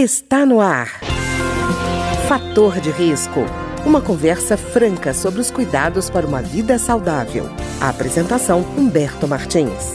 Está no ar. Fator de risco. Uma conversa franca sobre os cuidados para uma vida saudável. A apresentação Humberto Martins.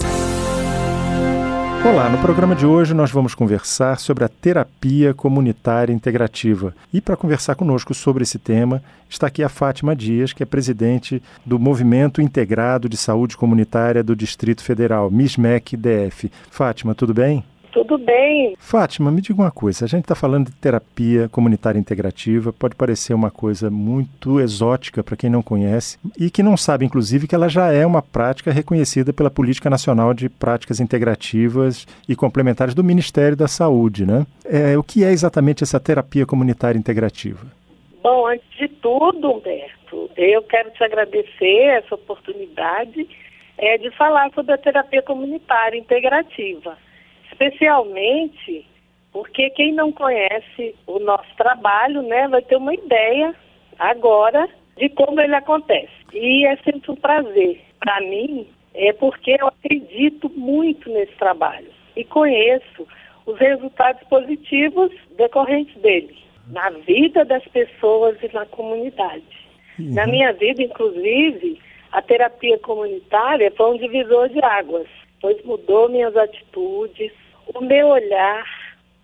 Olá, no programa de hoje nós vamos conversar sobre a terapia comunitária integrativa. E para conversar conosco sobre esse tema, está aqui a Fátima Dias, que é presidente do Movimento Integrado de Saúde Comunitária do Distrito Federal, MISMEC-DF. Fátima, tudo bem? Tudo bem. Fátima, me diga uma coisa. A gente está falando de terapia comunitária integrativa. Pode parecer uma coisa muito exótica para quem não conhece e que não sabe, inclusive, que ela já é uma prática reconhecida pela Política Nacional de Práticas Integrativas e Complementares do Ministério da Saúde, né? É, o que é exatamente essa terapia comunitária integrativa? Bom, antes de tudo, Humberto, eu quero te agradecer essa oportunidade é, de falar sobre a terapia comunitária integrativa especialmente porque quem não conhece o nosso trabalho, né, vai ter uma ideia agora de como ele acontece. E é sempre um prazer para mim, é porque eu acredito muito nesse trabalho e conheço os resultados positivos decorrentes dele na vida das pessoas e na comunidade. Uhum. Na minha vida, inclusive, a terapia comunitária foi um divisor de águas, pois mudou minhas atitudes, o meu olhar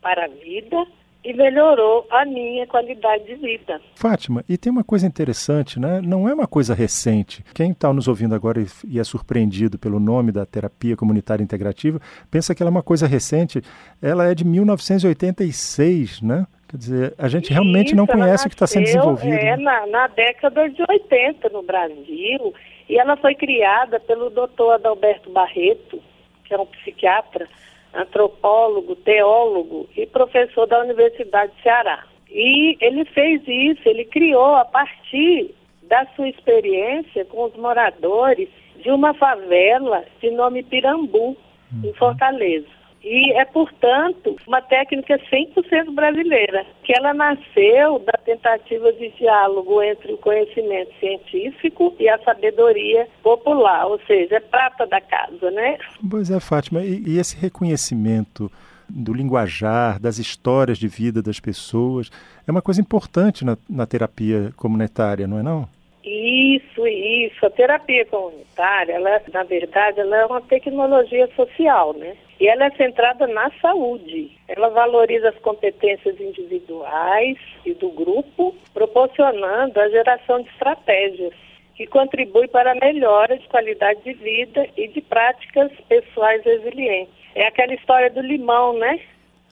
para a vida e melhorou a minha qualidade de vida. Fátima, e tem uma coisa interessante, né? Não é uma coisa recente. Quem está nos ouvindo agora e é surpreendido pelo nome da terapia comunitária integrativa, pensa que ela é uma coisa recente. Ela é de 1986, né? Quer dizer, a gente realmente Isso, não conhece o que está sendo desenvolvido. É, na, na década de 80 no Brasil, e ela foi criada pelo doutor Adalberto Barreto, que é um psiquiatra, antropólogo, teólogo e professor da Universidade de Ceará. E ele fez isso, ele criou a partir da sua experiência com os moradores de uma favela de nome Pirambu, em uhum. Fortaleza. E é, portanto, uma técnica 100% brasileira, que ela nasceu da tentativa de diálogo entre o conhecimento científico e a sabedoria popular, ou seja, é prata da casa, né? Pois é, Fátima, e, e esse reconhecimento do linguajar, das histórias de vida das pessoas, é uma coisa importante na, na terapia comunitária, não é não? Isso, isso. A terapia comunitária, ela, na verdade, ela é uma tecnologia social, né? E ela é centrada na saúde. Ela valoriza as competências individuais e do grupo, proporcionando a geração de estratégias que contribui para a melhora de qualidade de vida e de práticas pessoais resilientes. É aquela história do limão, né?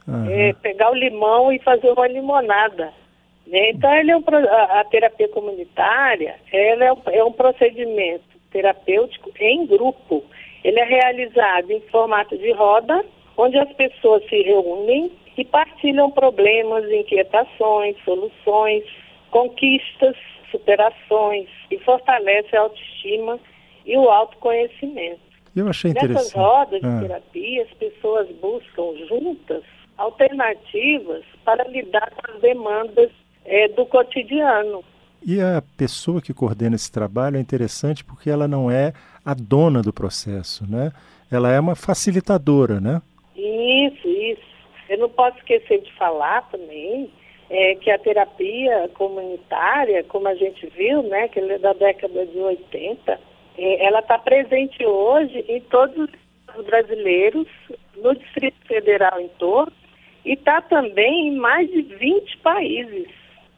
Uhum. É pegar o limão e fazer uma limonada. Né? Então, ele é um, a, a, terapia comunitária ela é um, é um procedimento terapêutico em grupo. Ele é realizado em formato de roda, onde as pessoas se reúnem e partilham problemas, inquietações, soluções, conquistas, superações e fortalece a autoestima e o autoconhecimento. Eu achei interessante. Nessas rodas de ah. terapia, as pessoas buscam juntas alternativas para lidar com as demandas é, do cotidiano. E a pessoa que coordena esse trabalho é interessante porque ela não é a dona do processo, né? Ela é uma facilitadora, né? Isso, isso. Eu não posso esquecer de falar também é, que a terapia comunitária, como a gente viu, né, que é da década de 80, é, ela está presente hoje em todos os brasileiros, no Distrito Federal em torno, e está também em mais de 20 países.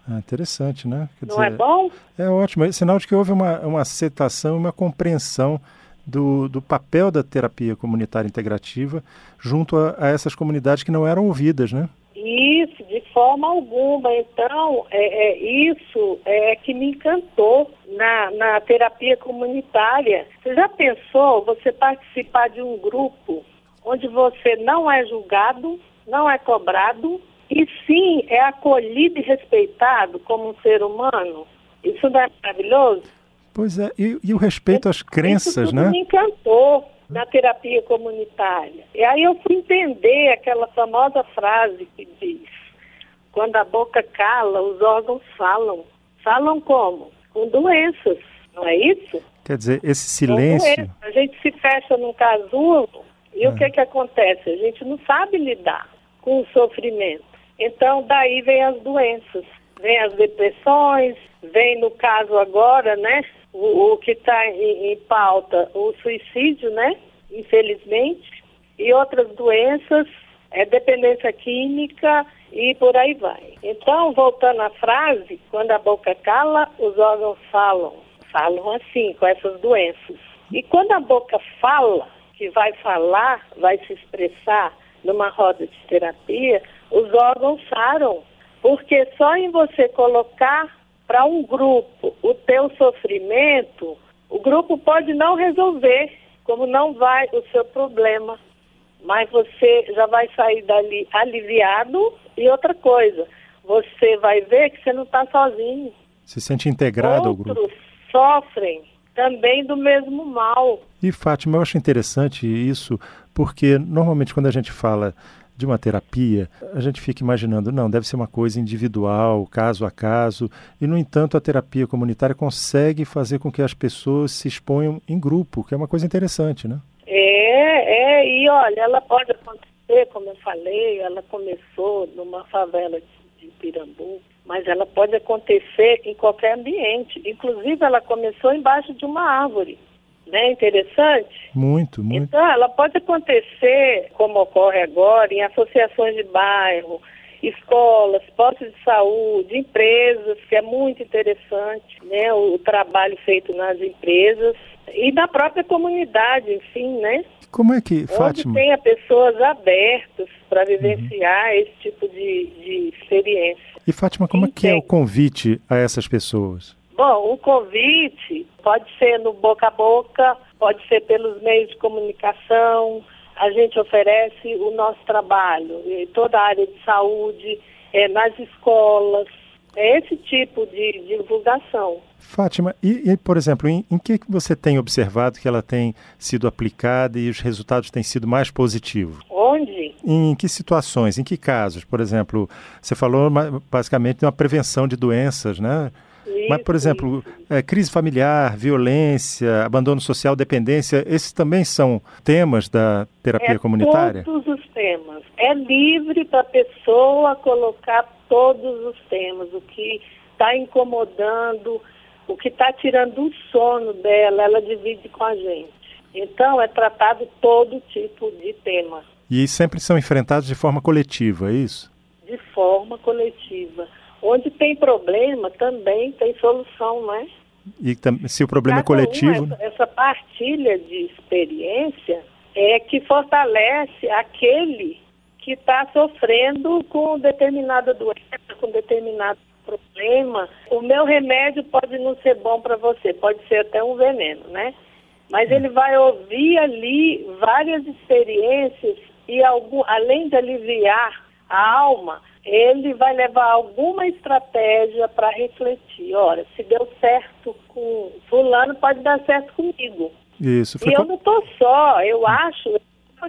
Ah, interessante, né? Quer Não é dizer, é bom? É ótimo. É sinal de que houve uma, uma aceitação e uma compreensão do, do papel da terapia comunitária integrativa junto a, a, essas comunidades que não eram ouvidas, né? Isso, de forma alguma. Então, é, é isso é que me encantou na, na terapia comunitária. Você já pensou você participar de um grupo onde você não é julgado, não é cobrado, e sim é acolhido e respeitado como um ser humano. Isso não é maravilhoso? Pois é, e, e o respeito às crenças, Isso né? me encantou na terapia comunitária. E aí eu fui entender aquela famosa frase que diz: quando a boca cala, os órgãos falam. Falam como? Com doenças, não é isso? Quer dizer, esse silêncio. A gente se fecha num casulo e é. o que, que acontece? A gente não sabe lidar com o sofrimento. Então, daí vem as doenças, vem as depressões, vem no caso agora, né, o, o que está em, em pauta, o suicídio, né, infelizmente, e outras doenças, é dependência química e por aí vai. Então, voltando à frase, quando a boca cala, os órgãos falam. Falam assim, com essas doenças. E quando a boca fala, que vai falar, vai se expressar numa roda de terapia, os órgãos saram. Porque só em você colocar para um grupo o teu sofrimento, o grupo pode não resolver, como não vai o seu problema. Mas você já vai sair dali aliviado e outra coisa, você vai ver que você não está sozinho. Se sente integrado Outros ao grupo. sofrem também do mesmo mal. E Fátima, eu acho interessante isso, porque normalmente quando a gente fala de uma terapia, a gente fica imaginando, não, deve ser uma coisa individual, caso a caso, e no entanto a terapia comunitária consegue fazer com que as pessoas se exponham em grupo, que é uma coisa interessante, né? É, é, e olha, ela pode acontecer, como eu falei, ela começou numa favela de, Pirambu, mas ela pode acontecer em qualquer ambiente. Inclusive, ela começou embaixo de uma árvore. Né? Interessante? Muito, muito. Então, ela pode acontecer, como ocorre agora, em associações de bairro, escolas, postos de saúde, empresas, que é muito interessante, né? O, o trabalho feito nas empresas e na própria comunidade, enfim, né? Como é que, Onde Fátima? tenha pessoas abertas para vivenciar esse tipo de, de experiência. E Fátima, como é que é o convite a essas pessoas? Bom, o convite pode ser no boca a boca, pode ser pelos meios de comunicação. A gente oferece o nosso trabalho em toda a área de saúde, é, nas escolas, é esse tipo de divulgação. Fátima, e, e, por exemplo, em, em que você tem observado que ela tem sido aplicada e os resultados têm sido mais positivos? Onde? Em que situações, em que casos? Por exemplo, você falou basicamente de uma prevenção de doenças, né? Mas, por exemplo, é, crise familiar, violência, abandono social, dependência, esses também são temas da terapia é comunitária? todos os temas. É livre para a pessoa colocar todos os temas, o que está incomodando, o que está tirando o sono dela, ela divide com a gente. Então, é tratado todo tipo de tema, E sempre são enfrentados de forma coletiva, é isso? de forma coletiva. Onde tem problema, também tem solução, não é? E se o problema é Cada um, coletivo, essa, essa partilha de experiência é que fortalece aquele que está sofrendo com determinada doença, com determinado problema. O meu remédio pode não ser bom para você, pode ser até um veneno, né? Mas ele vai ouvir ali várias experiências e algum, além de aliviar a alma, ele vai levar alguma estratégia para refletir. Ora, se deu certo com fulano, pode dar certo comigo. isso. E eu não estou só, eu acho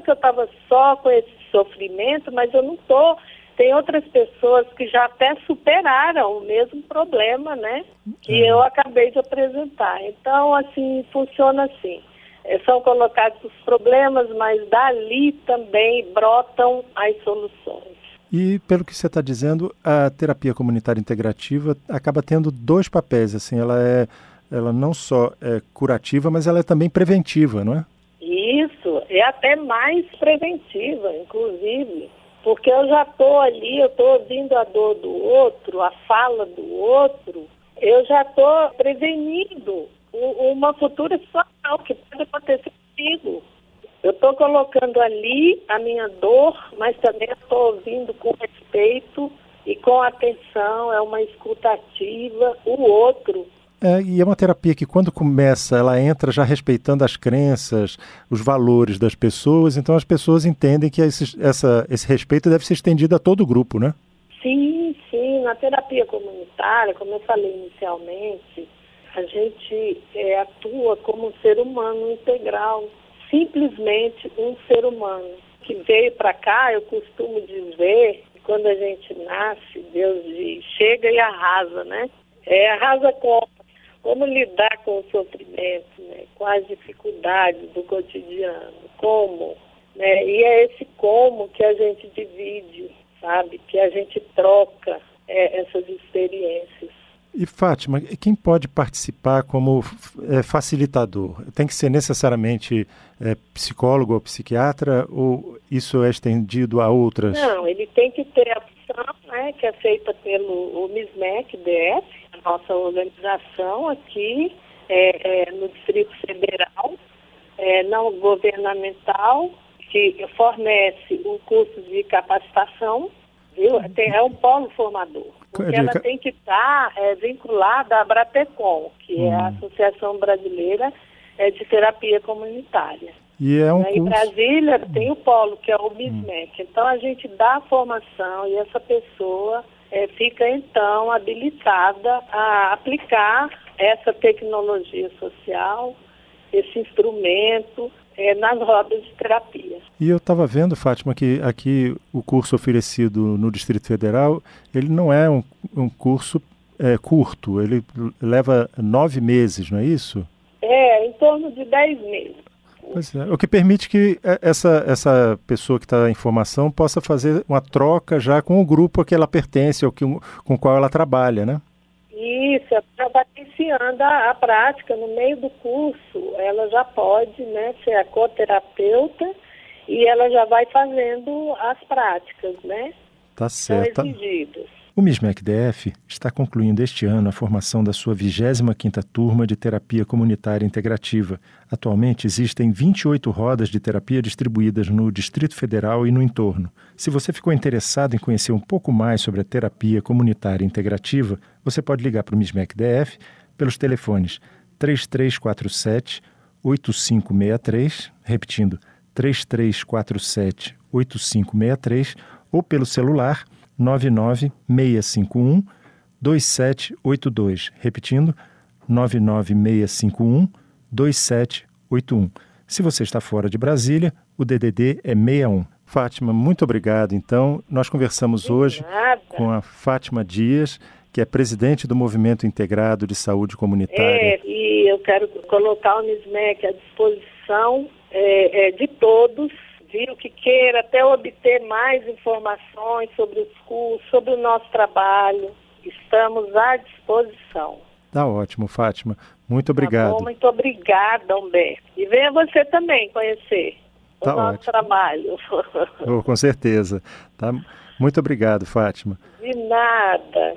que eu estava só com esse sofrimento, mas eu não estou. Tem outras pessoas que já até superaram o mesmo problema, né? Que eu acabei de apresentar. Então, assim, funciona assim. Eh, São colocados os problemas, mas dali também brotam as soluções. E pelo que você está dizendo, a terapia comunitária integrativa acaba tendo dois papéis. Assim, ela é, ela não só é curativa, mas ela é também preventiva, não é? Isso, é até mais preventiva, inclusive, porque eu já estou ali, eu estou ouvindo a dor do outro, a fala do outro, eu já estou prevenindo uma futura situação que pode acontecer comigo. Eu estou colocando ali a minha dor, mas também estou ouvindo com respeito e com atenção, é uma escuta ativa, o outro. É, e é uma terapia que, quando começa, ela entra já respeitando as crenças, os valores das pessoas, então as pessoas entendem que esse, essa, esse respeito deve ser estendido a todo o grupo, né? Sim, sim. Na terapia comunitária, como eu falei inicialmente, a gente é, atua como um ser humano integral, simplesmente um ser humano que veio para cá. Eu costumo dizer quando a gente nasce, Deus diz, chega e arrasa, né? É, arrasa como? Como lidar com o sofrimento, né? com as dificuldades do cotidiano, como? Né? E é esse como que a gente divide sabe? Que a gente troca é, essas experiências. E Fátima, quem pode participar como é, facilitador? Tem que ser necessariamente é, psicólogo ou psiquiatra ou isso é estendido a outras? Não, ele tem que ter a opção né, que é feita pelo o MISMEC DF, a nossa organização aqui é, é, no Distrito Federal, é, não governamental, que fornece o curso de capacitação, viu? Tem, é um polo formador. Porque ela tem que estar é, vinculada à Brapecom, que hum. é a hum. Associação Brasileira é, de Terapia Comunitária. E é um Em Brasília tem o polo, que é o BISMEC. Hum. Então a gente dá a formação e essa pessoa é, fica então habilitada a aplicar essa tecnologia social, esse instrumento é, nas rodas de terapia. E eu estava vendo, Fátima, que aqui o curso oferecido no Distrito Federal, ele não é um, um curso é, curto, ele leva nove meses, não é isso? Em torno de dez meses. Pois é, o que permite que é, essa, essa pessoa que está em formação possa fazer uma troca já com o grupo a que ela pertence, ou que, com o qual ela trabalha, né? Isso, ela vai iniciando a, a, prática no meio do curso, ela já pode né, ser a coterapeuta e ela já vai fazendo as práticas, né? Tá certo. São exigidas. O MISMEC-DF está concluindo este ano a formação da sua 25ª turma de terapia comunitária integrativa. Atualmente existem 28 rodas de terapia distribuídas no Distrito Federal e no entorno. Se você ficou interessado em conhecer um pouco mais sobre a terapia comunitária integrativa, você pode ligar para o MISMEC-DF pelos telefones 3347 8563, repetindo 3347 8563 ou pelo celular 99651 2782. Repetindo, 99651 2781. Se você está fora de Brasília, o DDD é 61. Fátima, muito obrigado. Então, nós conversamos de hoje nada. com a Fátima Dias, que é presidente do Movimento Integrado de Saúde Comunitária. É, e eu quero colocar o MISMEC à disposição é, é, de todos viu, que queira até obter mais informações sobre os cursos, sobre o nosso trabalho, estamos à disposição. Tá ótimo, Fátima. Muito obrigado. Tá bom, muito obrigada, Humberto. E venha você também conhecer tá o nosso ótimo. trabalho. Oh, com certeza. Tá? Muito obrigado, Fátima. De nada.